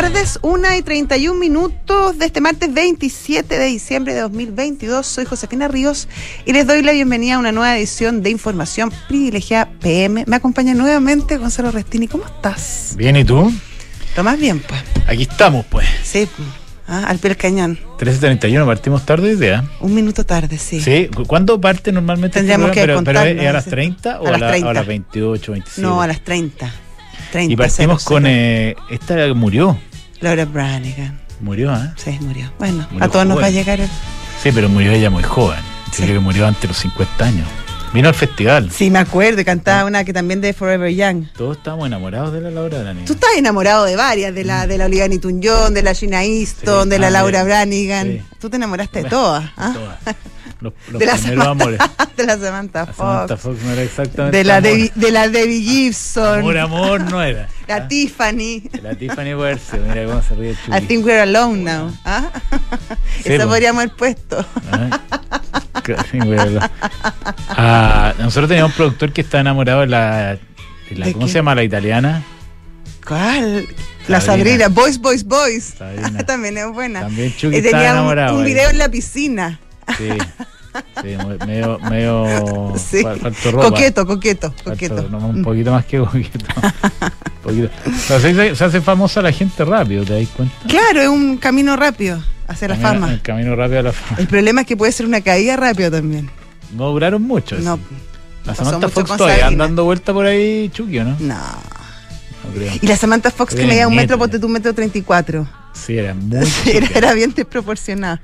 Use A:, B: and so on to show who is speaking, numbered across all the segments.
A: tardes, 1 y 31 minutos de este martes 27 de diciembre de 2022. Soy Josefina Ríos y les doy la bienvenida a una nueva edición de Información Privilegiada PM. Me acompaña nuevamente Gonzalo Restini. ¿Cómo estás?
B: Bien, ¿y tú?
A: Lo más bien, pues.
B: Aquí estamos, pues.
A: Sí, ah, al pie del cañón.
B: 13.31, partimos tarde, idea.
A: Un minuto tarde, sí.
B: Sí, ¿cuándo parte normalmente? este
A: Tendríamos que
B: programa? pero, pero ¿es a las
A: sí.
B: 30 o
A: A las
B: la-
A: 30.
B: a las 28, 27?
A: No, a las 30. 30
B: Y partimos
A: cero,
B: con.
A: cero.
B: Eh, esta murió.
A: Laura Branigan.
B: Murió, ¿eh?
A: Sí, murió. Bueno,
B: Murió
A: a todos nos va a
B: joven.
A: llegar el...
B: Sí, pero murió ella muy joven. Yo
A: Sí.
B: creo que murió antes de los 50 años. Vino al festival.
A: Sí, me acuerdo, y
B: Ah.
A: cantaba una que también de Forever Young.
B: Todos estábamos enamorados de la Laura de la niña.
A: Tú estás enamorado de varias, de la de la Olivia Newton-John, de la Gina Easton,
B: Sí,
A: de la
B: ah,
A: Laura
B: de-
A: Branigan.
B: sí.
A: Tú te enamoraste de todas. ¿ah?
B: Todas. Los, los
A: De la
B: primeros amores.
A: Samantha, de la Samantha
B: La
A: Fox.
B: Samantha Fox no era exactamente.
A: de la. Debbie, de la Debbie Gibson.
B: Amor, amor no era.
A: la
B: ¿ah?
A: Tiffany.
B: La Tiffany Werse, mira cómo se ríe Chucky.
A: I think we're alone now. ¿ah?
B: Sí,
A: Eso
B: po.
A: podríamos haber puesto.
B: Ah, la- Ah, nosotros teníamos un productor que está enamorado de la, de la-
A: ¿De
B: ¿cómo
A: qué?
B: se llama? La italiana.
A: ¿Cuál? La
B: Sabrina.
A: Boys, Boys, Boys. También es buena.
B: También Chucky está
A: tenía un, un video en la piscina.
B: Sí, medio, medio
A: Sí.
B: ropa.
A: Coqueto, coqueto, coqueto.
B: no, un
A: Mm.
B: poquito más que coqueto. Un poquito. O sea, se, se hace famosa la gente rápido, ¿te das cuenta?
A: Claro, es un camino rápido hacia la
B: Camino-
A: fama.
B: El camino rápido a la fama.
A: El problema es que puede ser una caída rápido también.
B: No duraron mucho.
A: No,
B: la Samantha Fox todavía
A: Sabrina.
B: anda dando vuelta por ahí, Chucky, ¿o no?
A: no.
B: No creo.
A: Y la Samantha Fox que
B: Tiene
A: medía un metro, ponte tú un metro treinta y cuatro.
B: Sí, era muy
A: Sí, era, era bien desproporcionada.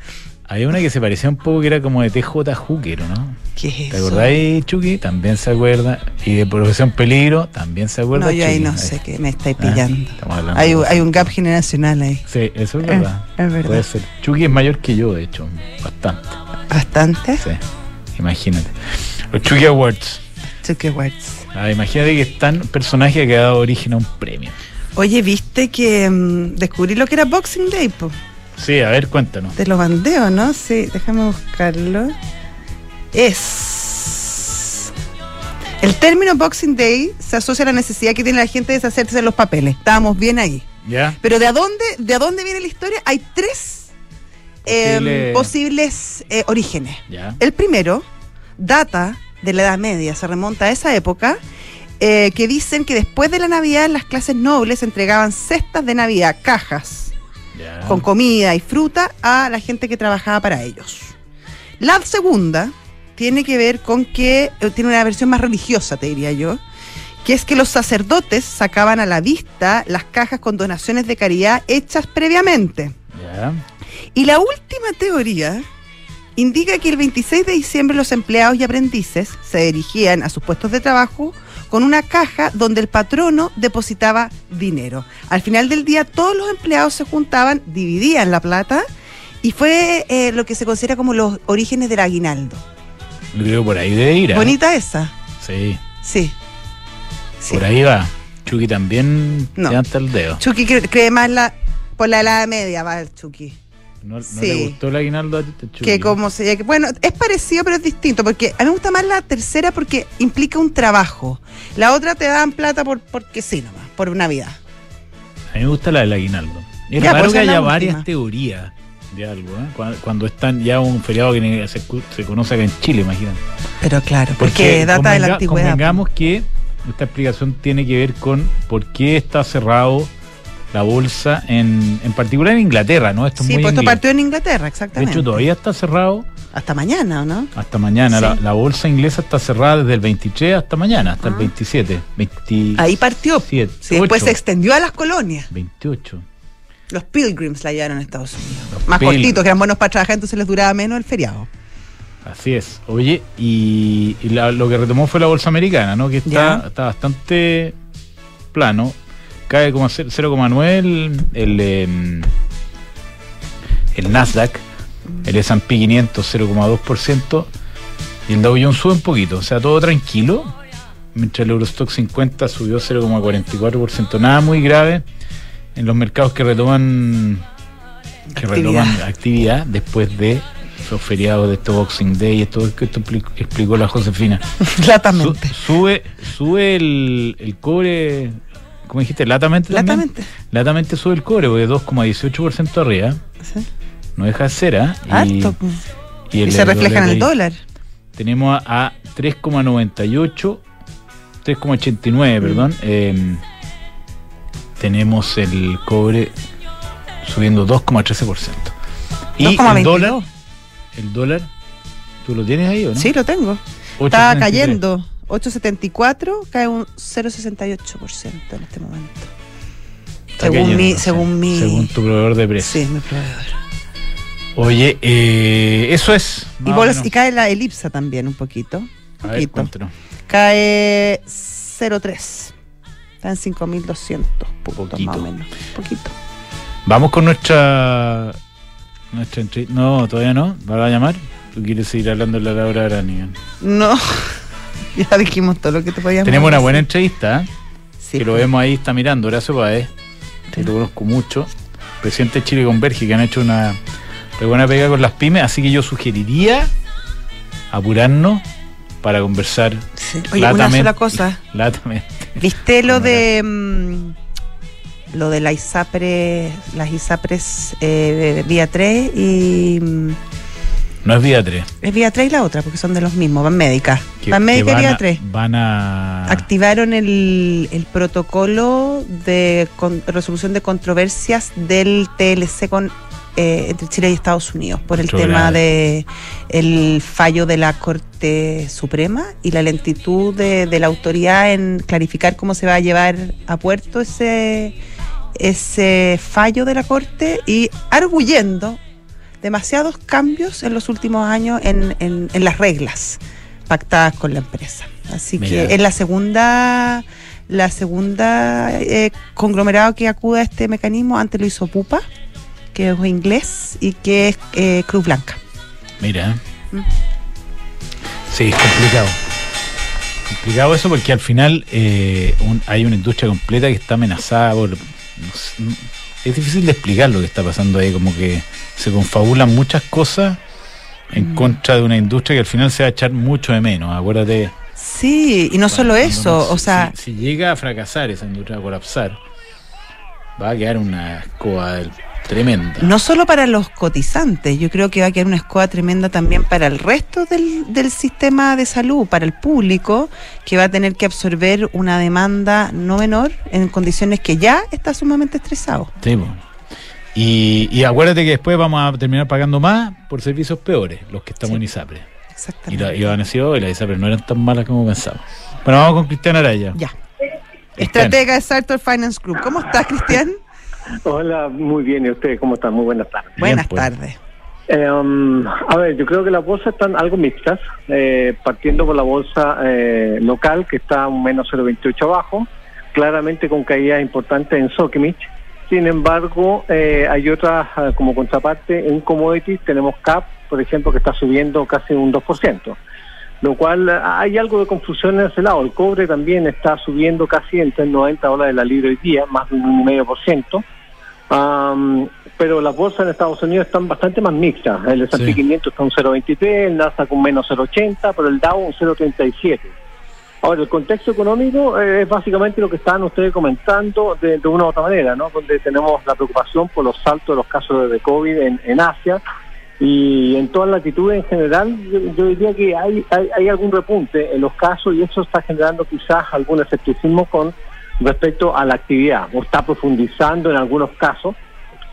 B: Había una que se parecía un poco que era como de TJ Hooker, ¿o ¿no?
A: ¿Qué es
B: ¿Te acordáis, Chucky? También se acuerda. Y de Profesión Peligro, también se acuerda.
A: No, yo ahí no sé qué me estáis
B: Ah,
A: pillando.
B: estamos hablando
A: Hay, hay un gap generacional ahí.
B: Sí, eso es verdad.
A: es verdad.
B: Puede ser. Chucky es mayor que yo, de hecho. Bastante.
A: Bastante.
B: Sí. Imagínate. Los Chucky Awards.
A: Chucky Words.
B: Ah, imagínate que están personaje que ha dado origen a un premio.
A: Oye, ¿viste que mm, descubrí lo que era Boxing Day? po?
B: Sí, a ver, cuéntanos.
A: Te lo mandé, ¿o no? Sí, déjame buscarlo. Es. El término Boxing Day se asocia a la necesidad que tiene la gente de deshacerse de los papeles. Estábamos bien ahí.
B: ¿Ya?
A: Pero ¿de dónde, de a dónde viene la historia? Hay tres em,
B: Posible-
A: posibles eh, orígenes. El primero data de la Edad Media, se remonta a esa época, eh, que dicen que después de la Navidad las clases nobles entregaban cestas de Navidad, cajas Con comida y fruta a la gente que trabajaba para ellos. La segunda tiene que ver con que eh, tiene una versión más religiosa, te diría yo, que es que los sacerdotes sacaban a la vista las cajas con donaciones de caridad hechas previamente. Y la última teoría indica que el 26 de diciembre los empleados y aprendices se dirigían a sus puestos de trabajo con una caja donde el patrono depositaba dinero. Al final del día todos los empleados se juntaban, dividían la plata y fue eh, lo que se considera como los orígenes del aguinaldo.
B: Creo por ahí debe ir.
A: Bonita esa,
B: Sí,
A: sí. Sí.
B: por ahí va. Chucky también
A: No.
B: levanta el dedo.
A: Chucky cre- cree más la, por la edad media, va el Chucky.
B: No, no
A: Sí.
B: le gustó el aguinaldo a Chucky.
A: que como se bueno es parecido pero es distinto porque a mí me gusta más la tercera porque implica un trabajo la otra te dan plata por porque sí nomás por Navidad
B: A mí me gusta la del aguinaldo. Es
A: Ya,
B: raro
A: pues,
B: que haya varias teorías de algo, ¿eh? Cuando, cuando están ya un feriado que se, conoce acá en Chile, imagínate.
A: pero claro porque, data de la antigüedad
B: Convengamos que esta explicación tiene que ver con por qué está cerrado la bolsa en, en particular en Inglaterra, ¿no? Esto es
A: sí
B: muy
A: pues esto partió en Inglaterra
B: De
A: exactamente
B: hecho, todavía está cerrado
A: hasta mañana ¿o no?
B: hasta mañana.
A: Sí.
B: La, la bolsa inglesa está cerrada desde el 23 hasta mañana, hasta el
A: Ah.
B: 27. 27
A: ahí partió sí, después se extendió a las colonias
B: 28.
A: los pilgrims la llevaron a Estados Unidos
B: Los
A: más
B: Pilgrims.
A: cortitos que eran buenos para trabajar entonces les duraba menos el feriado
B: Así es. Oye, y, y la- lo que retomó fue la bolsa americana, ¿no? Que está,
A: Ya.
B: está bastante plano. Cae como cero- 0,9 el, el, em, el Nasdaq, el S&P 500 0,2% y el Dow Jones sube un poquito. O sea, todo tranquilo. Mientras el Eurostock 50 subió 0,44%. Nada muy grave en los mercados que retoman que
A: Actividad.
B: retoman actividad después de esos feriados de este Boxing Day y esto que esto expli- explicó la Josefina. Su- sube sube el, el cobre ¿cómo dijiste? Latamente. también?
A: Latamente.
B: Latamente sube el cobre, porque 2,18% arriba.
A: Sí.
B: No deja de ser. Y-
A: Harto. Y,
B: el
A: se refleja en el dólar.
B: Tenemos a, a 3,98, 3,89, perdón. eh, tenemos el cobre subiendo 2,13%. Y el
A: 2,22.
B: dólar, el dólar, ¿tú lo tienes ahí o no?
A: Sí, lo tengo.
B: 8,73.
A: Está cayendo. 8.74, cae un 0.68% en este momento.
B: Está
A: según
B: cayendo,
A: mi, según mi.
B: según tu proveedor de precios.
A: Sí, mi proveedor.
B: Oye, eh, eso es.
A: Y, bolas- cae la elipsa también un poquito. Un
B: ver,
A: poquito.
B: cuéntanos.
A: cae 0.3. Está en 5.200 puntos
B: Poquito.
A: más o menos. Poquito.
B: Vamos con nuestra. nuestra. No, todavía no. ¿Va a llamar? ¿Tú quieres seguir hablando de la Laura Branigan?
A: No. ya dijimos todo lo que te podíamos
B: Tenemos una buena entrevista, ¿eh?
A: Sí,
B: que lo
A: pues.
B: vemos ahí, está mirando, Horacio Paez, que lo conozco mucho, presidente de Chile Converge, que han hecho una re buena pega con las pymes, así que yo sugeriría apurarnos para conversar
A: Sí. Oye, una
B: latamente.
A: sola cosa.
B: latamente.
A: ¿Viste lo de mm, lo de la ISAPRE, las ISAPRES eh, vía 3 y mm,
B: No es vía 3.
A: es vía 3 y la otra, porque son de los mismos, van médicas.
B: Que,
A: Van
B: que
A: médicas y vía
B: a,
A: 3.
B: van a...
A: Activaron el, el protocolo de con- resolución de controversias del TLC con eh, entre Chile y Estados Unidos por el tema de el fallo de la Corte Suprema y la lentitud de, de la autoridad en clarificar cómo se va a llevar a puerto ese ese fallo de la Corte y arguyendo demasiados cambios en los últimos años en, en- en las reglas pactadas con la empresa. Así
B: Mira.
A: que es la segunda la segunda eh, conglomerado que acude a este mecanismo. Antes lo hizo Pupa, que es inglés, y que es eh, Cruz Blanca.
B: Mira.
A: Mm.
B: Sí, es complicado. Complicado eso porque al final eh, un- hay una industria completa que está amenazada por... no sé, no- es difícil de explicar lo que está pasando ahí, como que se confabulan muchas cosas en
A: Mm.
B: contra de una industria que al final se va a echar mucho de menos. Acuérdate.
A: Sí, y no solo eso, o sea,
B: Si, si llega a fracasar esa industria, a colapsar, va a quedar una escoba del- tremenda.
A: no solo para los cotizantes, yo creo que va a quedar una escoba tremenda también para el resto del, del sistema de salud, para el público, que va a tener que absorber una demanda no menor en condiciones que ya está sumamente estresado.
B: Sí, y, y acuérdate que después vamos a terminar pagando más por servicios peores, los que estamos
A: Sí.
B: en ISAPRE. Y,
A: Exactamente.
B: la, y van a decir, "Oh, y las ISAPRE no eran tan malas como pensaba. Bueno, vamos con Cristian Araya.
A: Ya. Estratega de Sartor Finance Group. ¿Cómo estás, Cristian?
C: Hola, muy bien. ¿Y usted cómo está? Muy buenas tardes.
B: Bien,
A: Buenas
B: pues.
A: tardes.
C: Eh, um, a ver, yo creo que las bolsas están algo mixtas, eh, partiendo por la bolsa eh, local, que está un menos 0,28 abajo, claramente con caídas importantes en Sokimich. Sin embargo, eh, hay otras ah, como contraparte en commodities, tenemos CAP, por ejemplo, que está subiendo casi un 2%. Lo cual ah, hay algo de confusión en ese lado. El cobre también está subiendo casi entre 90 dólares la libra hoy día, más de un 1,5%. Am, pero las bolsas en Estados Unidos están bastante más mixtas. El S&P
B: Sí.
C: 500 está un 0,23, el Nasdaq un menos 0,80, pero el Dow un 0,37. Ahora, el contexto económico eh, es básicamente lo que estaban ustedes comentando de, de una u otra manera, ¿no? Donde tenemos la preocupación por los saltos de los casos de COVID en, en Asia y en todas latitudes en general, yo, yo diría que hay, hay, hay algún repunte en los casos y eso está generando quizás algún escepticismo con respecto a la actividad o está profundizando en algunos casos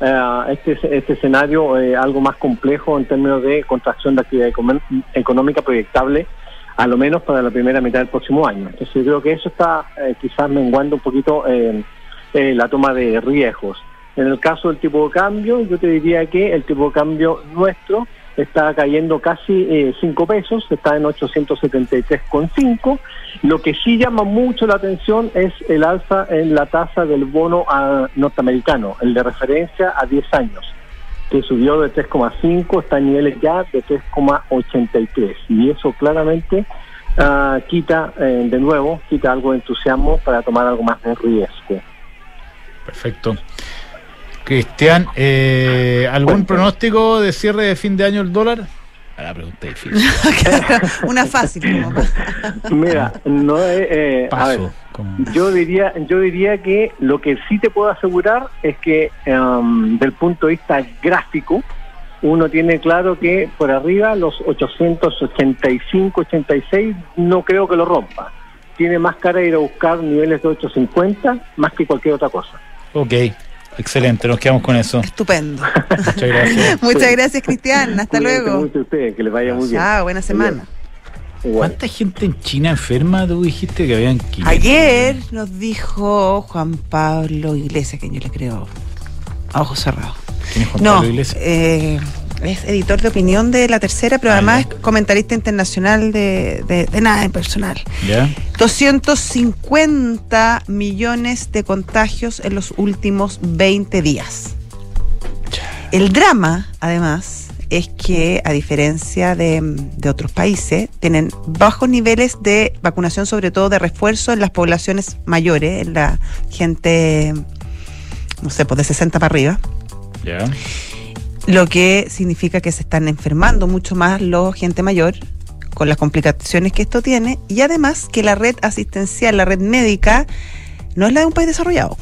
C: eh, este, este escenario eh, algo más complejo en términos de contracción de actividad económica proyectable a lo menos para la primera mitad del próximo año. Entonces yo creo que eso está eh, quizás menguando un poquito la toma de riesgos. En el caso del tipo de cambio, yo te diría que el tipo de cambio nuestro está cayendo casi 5 pesos, está en 873,5. Lo que sí llama mucho la atención es el alza en la tasa del bono ah, norteamericano, el de referencia a 10 años, que subió de 3,5, está en niveles ya de 3,83. Y eso claramente ah, quita, eh, de nuevo, quita algo de entusiasmo para tomar algo más de riesgo.
B: Perfecto. Cristian, eh, ¿algún pronóstico de cierre de fin de año el dólar? A la pregunta difícil.
A: Una fácil. Como
C: Mira, no es, eh, a ver,
B: Paso. como-
C: yo diría, yo diría que lo que sí te puedo asegurar es que um, del punto de vista gráfico, uno tiene claro que por arriba los 885, 86 no creo que lo rompa. Tiene más cara de ir a buscar niveles de 850 más que cualquier otra cosa.
B: Ok, excelente, nos quedamos con eso.
A: Estupendo.
B: Muchas gracias.
A: Muchas gracias, Cristian. Hasta luego.
C: mucho ustedes, que les vaya muy bien.
A: Chao, buena semana.
B: ¿Cuánta gente en China enferma tú dijiste que habían 500?
A: Ayer nos dijo Juan Pablo Iglesias, que yo le creo a ojos cerrados.
B: ¿Quién es Juan
A: No,
B: Pablo Iglesias?
A: eh, es editor de opinión de La Tercera, pero
B: Ah,
A: además es comentarista internacional de, de- de nada en personal.
B: ¿Ya?
A: 250 millones de contagios en los últimos 20 días. El drama, además, es que a diferencia de, de otros países, tienen bajos niveles de vacunación, sobre todo de refuerzo en las poblaciones mayores, en la gente, no sé, pues de 60 para arriba
B: ¿Ya?
A: Lo que significa que se están enfermando mucho más los gente mayor con las complicaciones que esto tiene y además que la red asistencial, la red médica, no es la de un país desarrollado.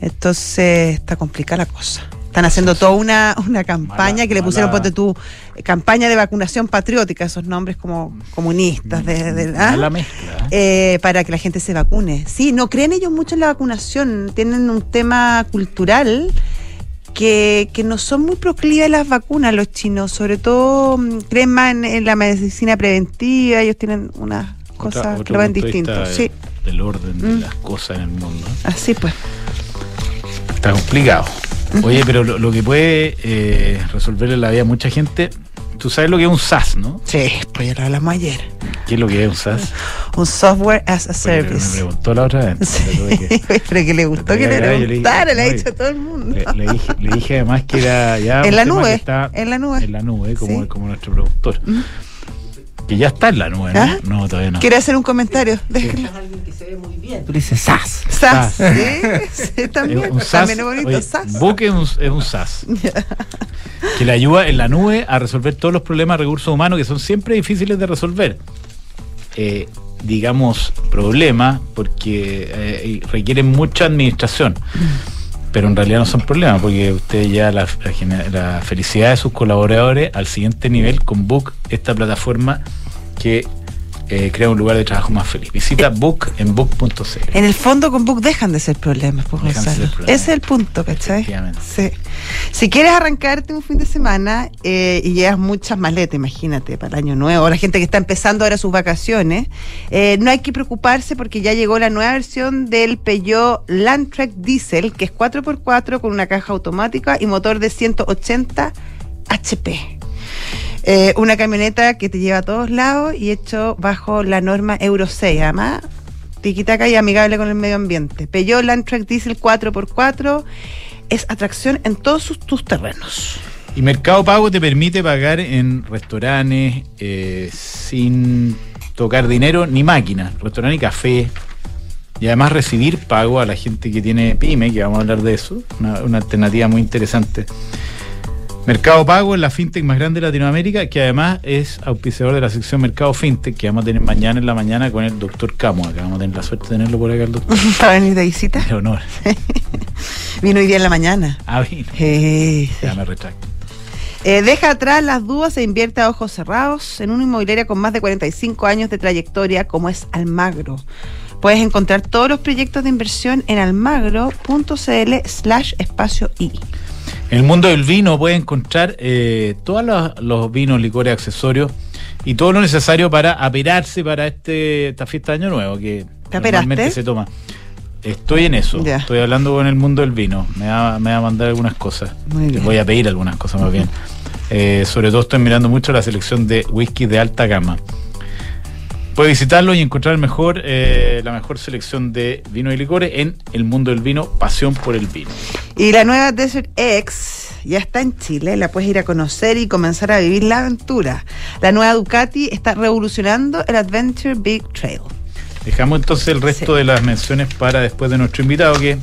A: Entonces está complicada la cosa. Están haciendo toda una, una campaña
B: Mala-
A: que le pusieron, ponte tú, campaña de vacunación patriótica, esos nombres como comunistas, de, de- ¿ah?
B: La mezcla. ¿eh?
A: Eh, para que la gente se vacune. Sí, no creen ellos mucho en la vacunación, tienen un tema cultural que, que no son muy proclives a las vacunas los chinos, sobre todo mm, creen más en, en la medicina preventiva, ellos tienen unas
B: Otra-
A: cosas que lo ven distinto. Sí,
B: de- Del orden de
A: Mm.
B: las cosas en el mundo.
A: así pues.
B: Está complicado. Oye, pero lo, lo que puede eh, resolverle la vida a mucha gente, tú sabes lo que es un SaaS, ¿no?
A: Sí, pues ya lo hablamos ayer.
B: ¿Qué es lo que es un SaaS?
A: Un software as a
B: Porque Me
A: service.
B: preguntó la otra vez.
A: Sí,
B: que-
A: pero que le gustó que le preguntara, le ha dicho a todo el mundo.
B: Le, le dije, le dije además que era ya.
A: En la nube,
B: está
A: en la nube.
B: En la nube, como,
A: Sí.
B: como nuestro productor. Que ya está en la nube, ¿no?
A: ¿Ah?
B: No, todavía no.
A: ¿Quiere hacer un comentario? Déjelo.
D: Tú le dices SAS.
A: SAS.
B: SAS.
A: Sí, sí, también.
B: Es un SaaS,
A: también es bonito.
B: oye,
A: SAS.
B: Book es un, es un SaaS. que le ayuda en la nube a resolver todos los problemas de recursos humanos que son siempre difíciles de resolver. Eh, digamos, problemas porque eh, requieren mucha administración. Pero en realidad no son problemas porque usted ya la, la la felicidad de sus colaboradores al siguiente nivel con Book, esta plataforma que eh, crea un lugar de trabajo más feliz. Visita Book en book.cl.
A: En el fondo con Book dejan de ser problemas, pues,
B: Dejan
A: Gonzalo.
B: ser problemas.
A: Ese es el punto, ¿cachai? Sí. Si quieres arrancarte un fin de semana eh, y llevas muchas maletas, imagínate, para el año nuevo, la gente que está empezando ahora sus vacaciones, eh, no hay que preocuparse porque ya llegó la nueva versión del Peugeot Landtrek Diesel, que es 4x4 con una caja automática y motor de 180 HP. Eh, una camioneta que te lleva a todos lados y hecho bajo la norma Euro 6. Además, tiquitaca y amigable con el medio ambiente. Peugeot Landtrek Diesel 4x4 es atracción en todos sus, tus terrenos.
B: Y Mercado Pago te permite pagar en restaurantes eh, sin tocar dinero ni máquinas, restaurante y café. Y además recibir pago a la gente que tiene pyme, que vamos a hablar de eso, una alternativa muy interesante. Mercado Pago es la fintech más grande de Latinoamérica, que además es auspiciador de la sección Mercado Fintech, que vamos a tener mañana en la mañana con el doctor Camo, que vamos a tener la suerte de tenerlo por acá el doctor.
A: Para venir de visita.
B: De honor.
A: Vino hoy día en la mañana.
B: Ah, vino.
A: Eh,
B: Ya me retracto.
A: Eh, deja atrás las dudas e invierte a ojos cerrados en una inmobiliaria con más de 45 años de trayectoria como es Almagro. Puedes encontrar todos los proyectos de inversión en almagro.cl slash espacio I.
B: En el mundo del vino puedes encontrar eh, todos los, los vinos, licores, accesorios y todo lo necesario para aperarse para este, esta fiesta de Año Nuevo que
A: ¿Te
B: normalmente se toma. Estoy en eso.
A: Ya.
B: Estoy hablando con el mundo del vino. Me va, me va a mandar algunas cosas. Voy a pedir algunas cosas más bien. Eh, sobre todo estoy mirando mucho la selección de whisky de alta gama. Puedes visitarlo y encontrar mejor, eh, la mejor selección de vino y licores en el mundo del vino, pasión por el vino.
A: Y la nueva Desert X ya está en Chile, la puedes ir a conocer y comenzar a vivir la aventura. La nueva Ducati está revolucionando el Adventure Big Trail.
B: Dejamos entonces el resto
A: Sí.
B: de las menciones para después de nuestro invitado que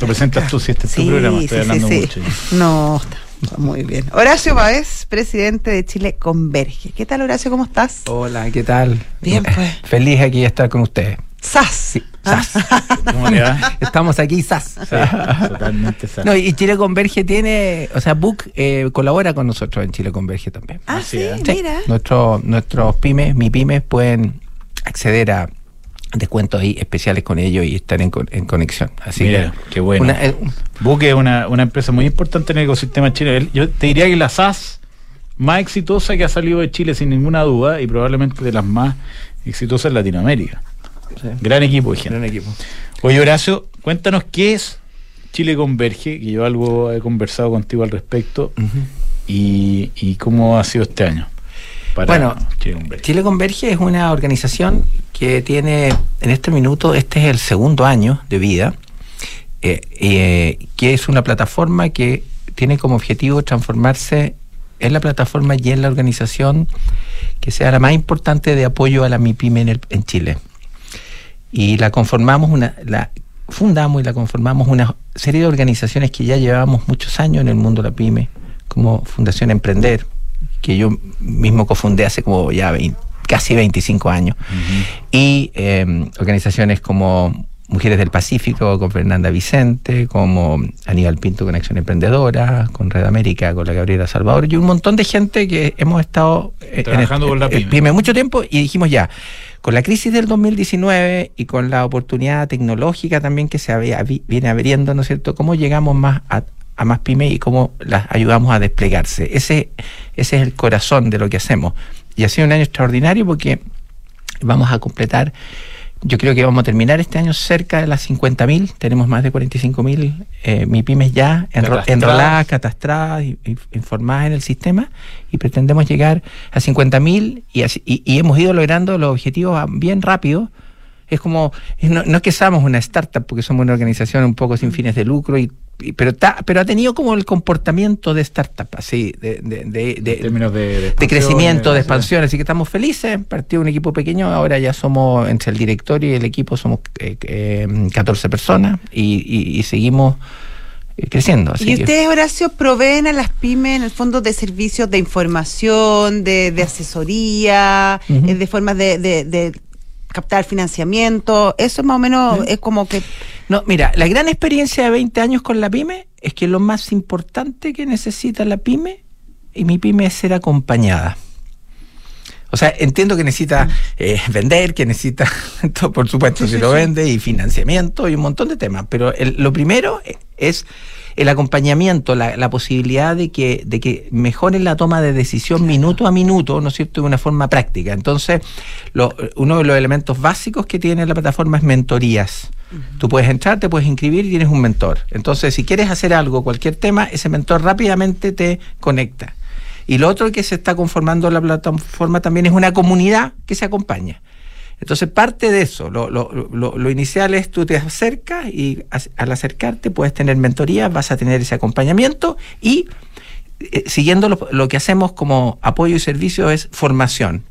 B: lo presentas tú si este es tu
A: Sí,
B: programa. Estoy
A: sí,
B: hablando mucho.
A: No, Muy bien. Horacio Báez, presidente de Chile Converge. ¿Qué tal, Horacio? ¿Cómo estás?
D: Hola, ¿qué tal?
A: Bien, pues.
D: Feliz aquí de estar con ustedes.
A: ¡Sas!
D: Sí,
A: Ah.
D: sas.
B: ¿Cómo le va?
D: Estamos aquí, sas.
B: Sí, totalmente sas.
D: No, y Chile Converge tiene, o sea, Book eh, colabora con nosotros en Chile Converge también.
A: Ah,
B: Así
A: sí,
B: es.
D: Sí,
A: mira.
D: nuestro- nuestros pymes, mi pymes, pueden acceder a descuentos ahí especiales con ellos y estar en, en conexión. Así
B: Mira,
D: que
B: qué bueno.
D: una- eh,
B: Buque es una, una empresa muy importante en el ecosistema. El- Yo te diría que la SAS más exitosa que ha salido de Chile sin ninguna duda y probablemente de las más exitosas en Latinoamérica.
D: sí,
B: Gran equipo, gente.
D: gran equipo.
B: Oye, Horacio, cuéntanos qué es Chile Converge, que yo algo he conversado contigo al respecto, y, y cómo ha sido este año para
D: Bueno,
B: Chile Converge.
D: Chile Converge es una organización que tiene en este minuto, este es el segundo año de vida, eh, eh, que es una plataforma que tiene como objetivo transformarse en la plataforma y en la organización que sea la más importante de apoyo a la MIPYME en, el- en Chile. Y la conformamos, una, la fundamos y la conformamos una serie de organizaciones que ya llevamos muchos años en el mundo de la PYME, como Fundación Emprender, que yo mismo cofundé hace como ya 20 casi 25 años,
B: Ujú.
D: y eh, organizaciones como Mujeres del Pacífico, con Fernanda Vicente, como Aníbal Pinto con Acción Emprendedora, con Red América, con la Gabriela Salvador, y un montón de gente que hemos estado eh,
B: Trabajando
D: en-
B: con la
D: eh,
B: pyme.
D: mucho tiempo y dijimos ya, con la crisis del 2019 y con la oportunidad tecnológica también que se había- vi- viene abriendo, ¿no es cierto?, ¿cómo llegamos más a, a más pymes y cómo las ayudamos a desplegarse? Ese, ese es el corazón de lo que hacemos. Y ha sido un año extraordinario porque vamos a completar, yo creo que vamos a terminar este año cerca de las 50.000, tenemos más de 45.000 eh, MIPYMES ya
B: Catastradas.
D: enroladas, catastradas, y- y- informadas en el sistema y pretendemos llegar a 50.000 y, y, y hemos ido logrando los objetivos bien rápido. Es como, no, no es que seamos una startup porque somos una organización un poco sin fines de lucro, y- pero, ta- pero ha tenido como el comportamiento de startup, así, de, de- de- de-
B: en términos de, de,
D: crecimiento, de
B: eh,
D: expansión, así que estamos felices. Partió un equipo pequeño, ahora ya somos, entre el directorio y el equipo, somos eh, eh, 14 personas y, y- y seguimos eh, creciendo. Así
A: ¿Y
D: que-
A: ustedes, Horacio, proveen a las pymes en el fondo de servicios de información, de, de asesoría, eh, de formas de, de- de captar financiamiento? Eso más o menos es como que...
D: No, mira, la gran experiencia de 20 años con la pyme es que lo más importante que necesita la pyme y mi pyme es ser acompañada. O sea, entiendo que necesita eh, vender, que necesita, por supuesto, si
A: sí,
D: lo vende, y financiamiento y un montón de temas. Pero el- lo primero eh, es el acompañamiento, la, la posibilidad de que, de que mejoren la toma de decisión minuto a minuto, ¿no es cierto?, de una forma práctica. Entonces, lo- uno de los elementos básicos que tiene la plataforma es mentorías. Tú puedes entrar, te puedes inscribir y tienes un mentor. Entonces, si quieres hacer algo, cualquier tema, ese mentor rápidamente te conecta. Y lo otro que se está conformando la plataforma también es una comunidad que se acompaña. Entonces, parte de eso, lo, lo- lo- lo inicial es tú te acercas y al acercarte puedes tener mentoría, vas a tener ese acompañamiento y eh, siguiendo lo, lo que hacemos como apoyo y servicio es formación.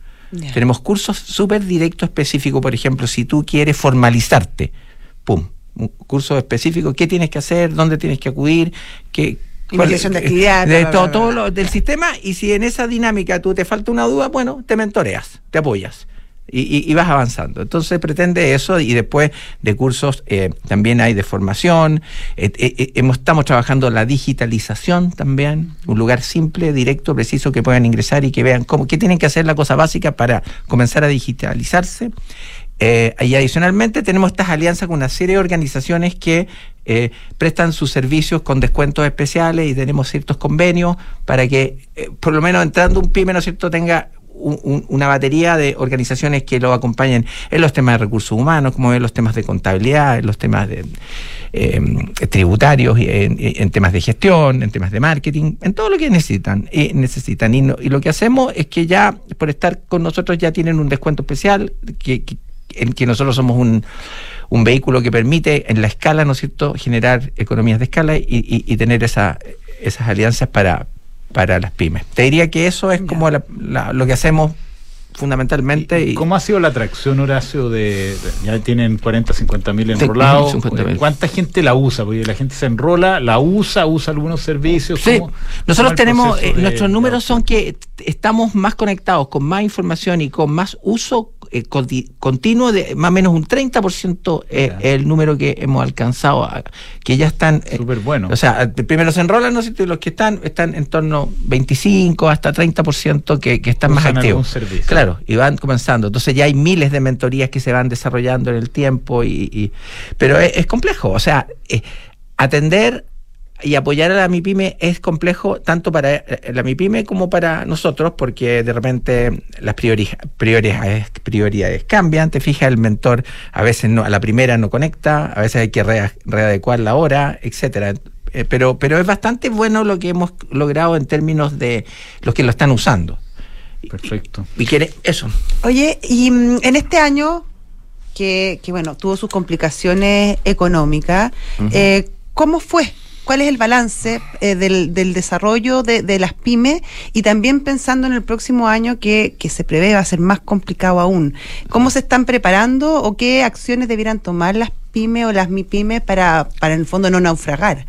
D: Tenemos cursos súper directos específicos, por ejemplo, si tú quieres formalizarte, pum, un curso específico, qué tienes que hacer, dónde tienes que acudir, qué...
A: Investigación de actividad,
D: de
A: bla,
D: todo,
A: bla,
D: todo
A: bla.
D: lo del sistema y si en esa dinámica tú te falta una duda, bueno, te mentoreas, te apoyas. Y, y- vas avanzando. Entonces pretende eso y después de cursos eh, también hay de formación. Eh, eh, eh, estamos trabajando la digitalización también, un lugar simple, directo, preciso que puedan ingresar y que vean cómo, qué tienen que hacer la cosa básica para comenzar a digitalizarse. Eh, y adicionalmente tenemos estas alianzas con una serie de organizaciones que prestan sus servicios con descuentos especiales y tenemos ciertos convenios para que, por lo menos entrando un pyme, ¿no es cierto?, tenga un- un- una batería de organizaciones que lo acompañen en los temas de recursos humanos, como en los temas de contabilidad, en los temas de eh, tributarios, en, temas de gestión, en temas de marketing, en todo lo que necesitan. Y, necesitan. Y, lo que hacemos es que ya, por estar con nosotros, ya tienen un descuento especial, en que nosotros somos un, un vehículo que permite en la escala, ¿no es cierto?, generar economías de escala y, tener esa, esas alianzas para, para las pymes. Te diría que eso es como la- la- lo que hacemos fundamentalmente.
B: ¿Y,
D: y-
B: ¿Cómo ha sido la atracción, Horacio? De, de- ya tienen 40, 50 mil enrolados.
D: 50.000.
B: ¿Cuánta gente la usa? Porque la gente se enrola, la usa, usa algunos servicios.
D: Sí,
B: ¿Cómo- cómo
D: nosotros tenemos, eh,
B: de-
D: nuestros números son que estamos más conectados con más información y con más uso eh, conti- continuo de más o menos un 30% es
B: Ya.
D: el número que hemos alcanzado, a- que ya están... eh,
B: Súper bueno.
D: O sea, primero se enrolan, ¿no los que están, están en torno 25 hasta 30% que, que están más
B: Usan
D: activos.
B: servicio.
D: Claro, y van comenzando. Entonces ya hay miles de mentorías que se van desarrollando en el tiempo, y, pero es, complejo. O sea, eh, atender y apoyar a la MIPYME es complejo tanto para eh, la MIPYME como para nosotros, porque de repente las priori- prioridades, prioridades cambian, te fijas, el mentor a veces no, a la primera no conecta, a veces hay que rea- readecuar la hora, etcétera. Eh, pero, pero es bastante bueno lo que hemos logrado en términos de los que lo están usando.
B: Perfecto.
D: Y quiere eso.
A: Oye, y mm, en este año, que, que, bueno, tuvo sus complicaciones económicas, eh, ¿cómo fue? ¿Cuál es el balance eh, del, del desarrollo de, de las pymes? Y también pensando en el próximo año que, que se prevé va a ser más complicado aún. ¿Cómo se están preparando o qué acciones debieran tomar las pymes o las MIPYMES para, para en el fondo no naufragar?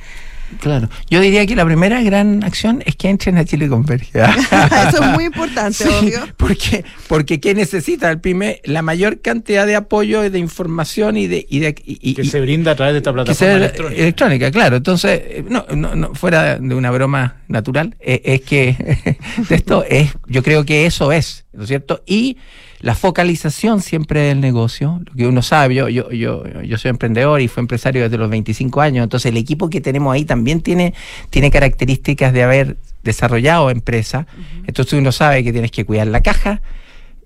D: Claro. Yo diría que la primera gran acción es que entren a Chile Converge.
A: Eso es muy importante,
D: Sí,
A: obvio.
D: Porque, porque ¿qué necesita el PYME? La mayor cantidad de apoyo, de información y de... Y de y- y-
B: Que se brinda a través de esta plataforma electrónica.
D: electrónica, claro. Entonces, eh, no, no, no, fuera de una broma natural, eh, es que de esto es, yo creo que eso es, ¿no es cierto? Y la focalización siempre del negocio, lo que uno sabe, yo, yo, yo, yo soy emprendedor y fui empresario desde los 25 años, entonces el equipo que tenemos ahí también tiene, tiene características de haber desarrollado empresa, entonces uno sabe que tienes que cuidar la caja,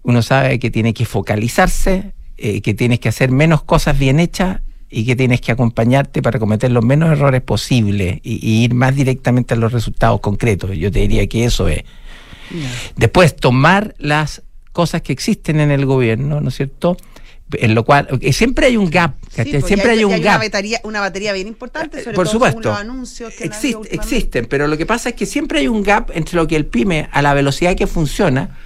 D: uno sabe que tiene que focalizarse, eh, que tienes que hacer menos cosas bien hechas y que tienes que acompañarte para cometer los menos errores posibles y, y ir más directamente a los resultados concretos. Yo te diría que eso es. Después, tomar las cosas que existen en el gobierno, ¿no es cierto? En lo cual, eh, siempre hay un gap,
A: porque
D: siempre hay, un
A: Una
D: gap.
A: batería, una batería bien importante, sobre
D: Por
A: todo
D: supuesto.
A: los anuncios que
D: existen, pero lo que pasa es que siempre hay un gap entre lo que el pyme, a la velocidad que funciona,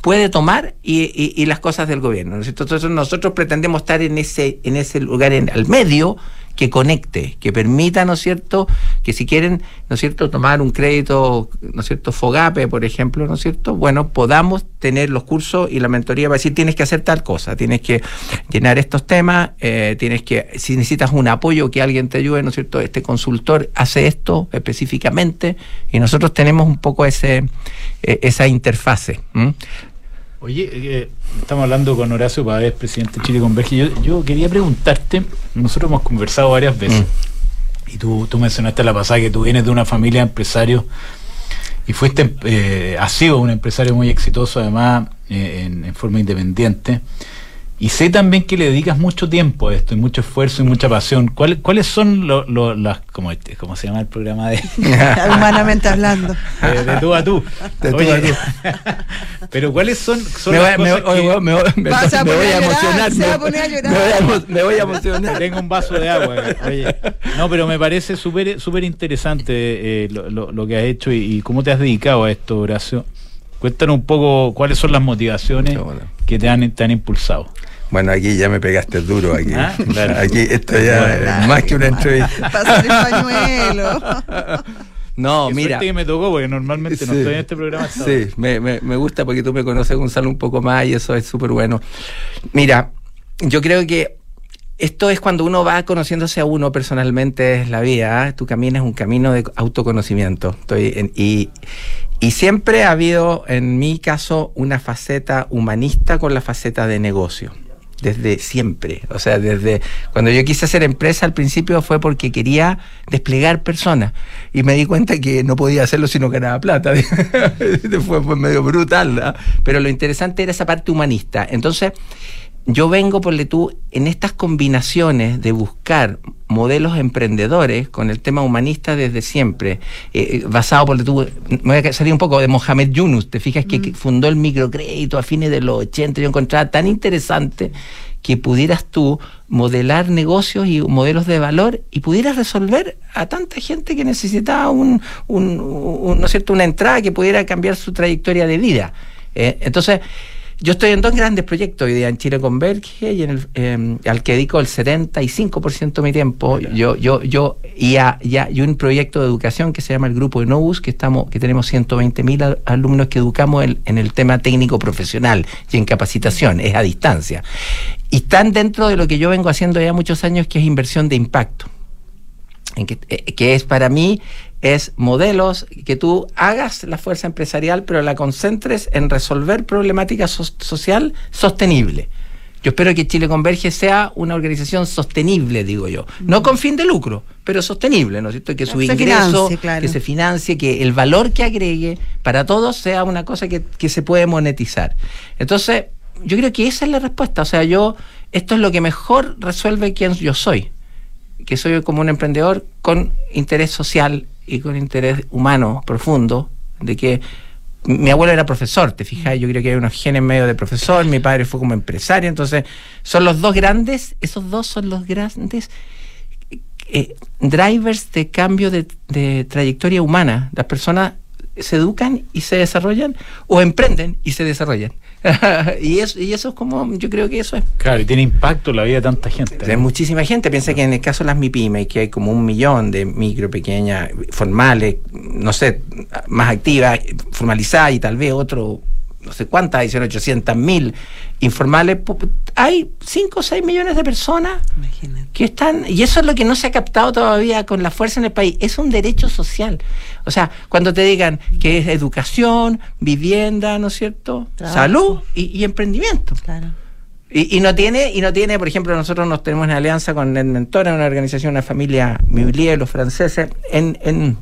D: puede tomar y, y- y las cosas del gobierno. ¿no es cierto? Entonces nosotros pretendemos estar en ese, en ese lugar, en, al medio, que conecte, que permita, ¿no es cierto?, que si quieren, ¿no es cierto?, tomar un crédito, ¿no es cierto?, FOGAPE, por ejemplo, ¿no es cierto?, bueno, podamos tener los cursos y la mentoría para decir, tienes que hacer tal cosa, tienes que llenar estos temas, eh, tienes que, si necesitas un apoyo, que alguien te ayude, ¿no es cierto?, este consultor hace esto específicamente y nosotros tenemos un poco ese, eh, esa interfase.
B: Oye, eh, estamos hablando con Horacio Pávez, presidente de Chile Converge. Yo, yo quería preguntarte, nosotros hemos conversado varias veces, y tú, tú mencionaste la pasada que tú vienes de una familia de empresarios y fuiste, eh, has sido un empresario muy exitoso además eh, en, en forma independiente. Y sé también que le dedicas mucho tiempo a esto, y mucho esfuerzo y mucha pasión. ¿Cuál- ¿Cuáles son lo- lo- las, como, este- cómo se llama el programa de,
A: Humanamente hablando.
B: de, de tú a tú?
D: De tú
B: Oye,
D: a tú.
B: pero ¿cuáles son, son
D: Me voy,
B: las
D: a- me
B: cosas
D: voy-
B: que-
D: oye, weón, me voy- me-
A: Vas a
D: me voy
A: poner
D: a
A: a llorar,
D: emocionar.
A: se va a
D: me-
A: poner a llorar.
D: Me voy a, emo- me voy a emocionar.
B: Tengo un vaso de agua. Oye, no, pero me parece súper súper interesante eh, lo, lo- lo que has hecho y, y cómo te has dedicado a esto, Horacio. Cuéntanos un poco cuáles son las motivaciones
D: bueno.
B: que te han, te han impulsado.
E: Bueno, aquí ya me pegaste duro aquí.
B: Ah, claro.
E: Aquí esto ya
B: Bueno.
E: es más que una entrevista.
A: Pasar el pañuelo.
D: No,
B: Qué
D: mira.
B: que me tocó porque normalmente no
E: Sí.
B: estoy en este programa.
D: Sí, me, me, me gusta porque tú me conoces, Gonzalo, un poco más y eso es súper bueno. Mira, yo creo que esto es cuando uno va conociéndose a uno personalmente, es la vida. ¿eh? Tu camino es un camino de autoconocimiento. Y siempre ha habido, en mi caso, una faceta humanista con la faceta de negocio. Desde siempre. O sea, desde cuando yo quise hacer empresa al principio fue porque quería desplegar personas. Y me di cuenta que no podía hacerlo si no ganaba plata. fue, fue medio brutal. ¿no? Pero lo interesante era esa parte humanista. Entonces, yo vengo, por tú, en estas combinaciones de buscar modelos emprendedores con el tema humanista desde siempre, eh, eh, basado, por tú, me voy a salir un poco de Mohamed Yunus, te fijas que, que fundó el microcrédito a fines de los 80, yo encontraba tan interesante que pudieras tú modelar negocios y modelos de valor y pudieras resolver a tanta gente que necesitaba un, un- un- ¿no es cierto? una entrada que pudiera cambiar su trayectoria de vida. Eh, entonces, yo estoy en dos grandes proyectos hoy día en Chile Converge y en el, eh, al que dedico el 75% de mi tiempo. Yo, yo, yo, y, a, y, a- y un proyecto de educación que se llama el Grupo de Novus, que estamos, que tenemos 120 mil alumnos que educamos en, en el tema técnico profesional y en capacitación, es a distancia. Y están dentro de lo que yo vengo haciendo ya muchos años, que es inversión de impacto en que, eh, que es para mí es modelos que tú hagas la fuerza empresarial pero la concentres en resolver problemática so- social sostenible. Yo espero que Chile Converge sea una organización sostenible, digo yo. No con fin de lucro, pero sostenible, ¿no es cierto? Que su
A: Se
D: ingreso,
A: financie, claro.
D: que se financie, que el valor que agregue para todos sea una cosa que, que se puede monetizar. Entonces, yo creo que esa es la respuesta. O sea, yo, esto es lo que mejor resuelve quién yo soy que soy como un emprendedor con interés social y con interés humano profundo, de que mi abuelo era profesor, te fijas, yo creo que hay unos genes medio de profesor, mi padre fue como empresario, entonces son los dos grandes, esos dos son los grandes eh, drivers de cambio de, de trayectoria humana. Las personas se educan y se desarrollan o emprenden y se desarrollan. y, eso, y eso es como, yo creo que eso es
B: Claro, y tiene impacto en la vida de tanta gente. ¿no?
D: muchísima gente. Piensa que en el caso de las MIPIMES, que hay como un millón de micro, pequeñas, formales, no sé, más activas, formalizadas y tal vez otro, no sé cuántas, dicen 800 mil informales. Hay 5 o 6 millones de personas
A: Imagínate.
D: que están, y eso es lo que no se ha captado todavía con la fuerza en el país, es un derecho social. O sea, cuando te digan que es educación, vivienda, ¿no es cierto?
A: Trabajo.
D: Salud y- y emprendimiento.
A: Claro.
D: Y, y no tiene, y no tiene, por ejemplo, nosotros nos tenemos una alianza con el Mentora, una organización, una familia Meulier, los franceses, en, en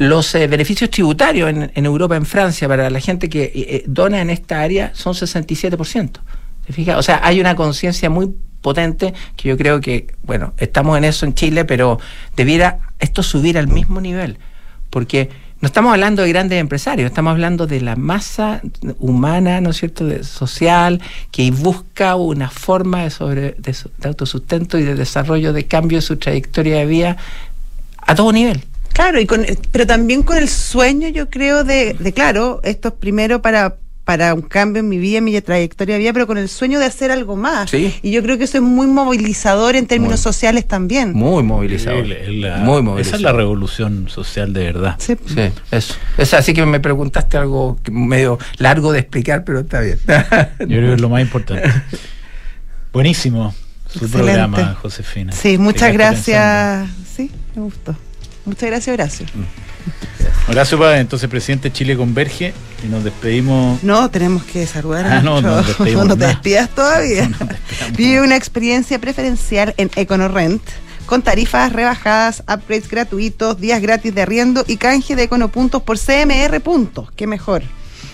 D: los eh, beneficios tributarios en, Europa, en Francia, para la gente que eh, eh, dona en esta área son 67%. ¿Se fija? O sea, hay una conciencia muy potente que yo creo que, bueno, estamos en eso en Chile, pero debiera esto subir al mismo nivel. Porque no estamos hablando de grandes empresarios, estamos hablando de la masa humana, ¿no es cierto?, de, social, que busca una forma de, sobre, de, de autosustento y de desarrollo, de cambio de su trayectoria de vida a todo nivel.
A: Claro, y con, pero también con el sueño, yo creo, de, de claro, esto es primero para, para un cambio en mi vida, en mi trayectoria de vida, pero con el sueño de hacer algo más.
D: Sí.
A: Y yo creo que eso es muy movilizador en términos
D: Muy.
A: sociales también.
D: Muy movilizador.
B: La-
D: muy
B: Esa
D: movilizador.
B: es la revolución social de verdad.
A: Sí.
D: Sí, eso. Es así que me preguntaste algo medio largo de explicar, pero está bien.
B: Yo creo que es lo más importante. Buenísimo su
A: Excelente.
B: programa, Josefina.
A: Sí, muchas gracias. Sí, me gustó. Muchas gracias, Horacio.
B: pensando. Horacio Páez, entonces presidente de Chile Converge, y nos despedimos.
A: No, tenemos que saludar a
B: Ah, no,
A: nuestro-
B: no nos despedimos
A: no te despidas todavía. Vive una experiencia preferencial en EconoRent con tarifas rebajadas, upgrades gratuitos, días gratis de arriendo y canje de Econopuntos por CMR puntos. ¿Qué mejor?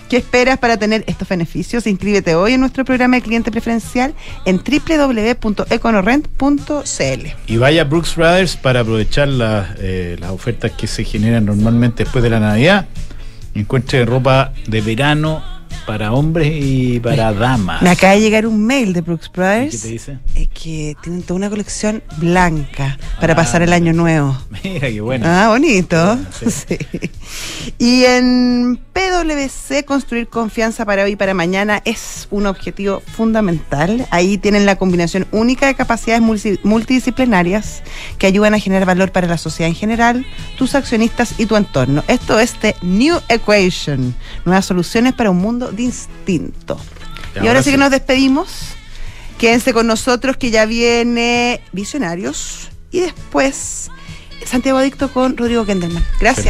A: ¿Qué esperas para tener estos beneficios? Inscríbete hoy en nuestro programa de cliente preferencial en www.econorent.cl.
B: Y vaya a Brooks Brothers para aprovechar las, eh, las ofertas que se generan normalmente después de la Navidad. Encuentre ropa de verano para hombres y para damas.
A: Me acaba de llegar un mail de Brooks
B: ¿Y ¿Qué
A: Brothers
B: te dice?
A: eh, que tienen toda una colección blanca para
B: Ah.
A: pasar el año nuevo.
B: Mira qué bueno.
A: Ah, bonito.
B: Sí.
A: Sí. Y en PwC, construir confianza para hoy y para mañana es un objetivo fundamental. Ahí tienen la combinación única de capacidades multi- multidisciplinarias que ayudan a generar valor para la sociedad en general, tus accionistas y tu entorno. Esto es The New Equation, nuevas soluciones para un mundo distinto.
B: Y
A: ahora
B: ahora
A: sí que nos despedimos. Quédense con nosotros que ya viene Visionarios y después Santiago Adicto con Rodrigo Kendelman. Gracias.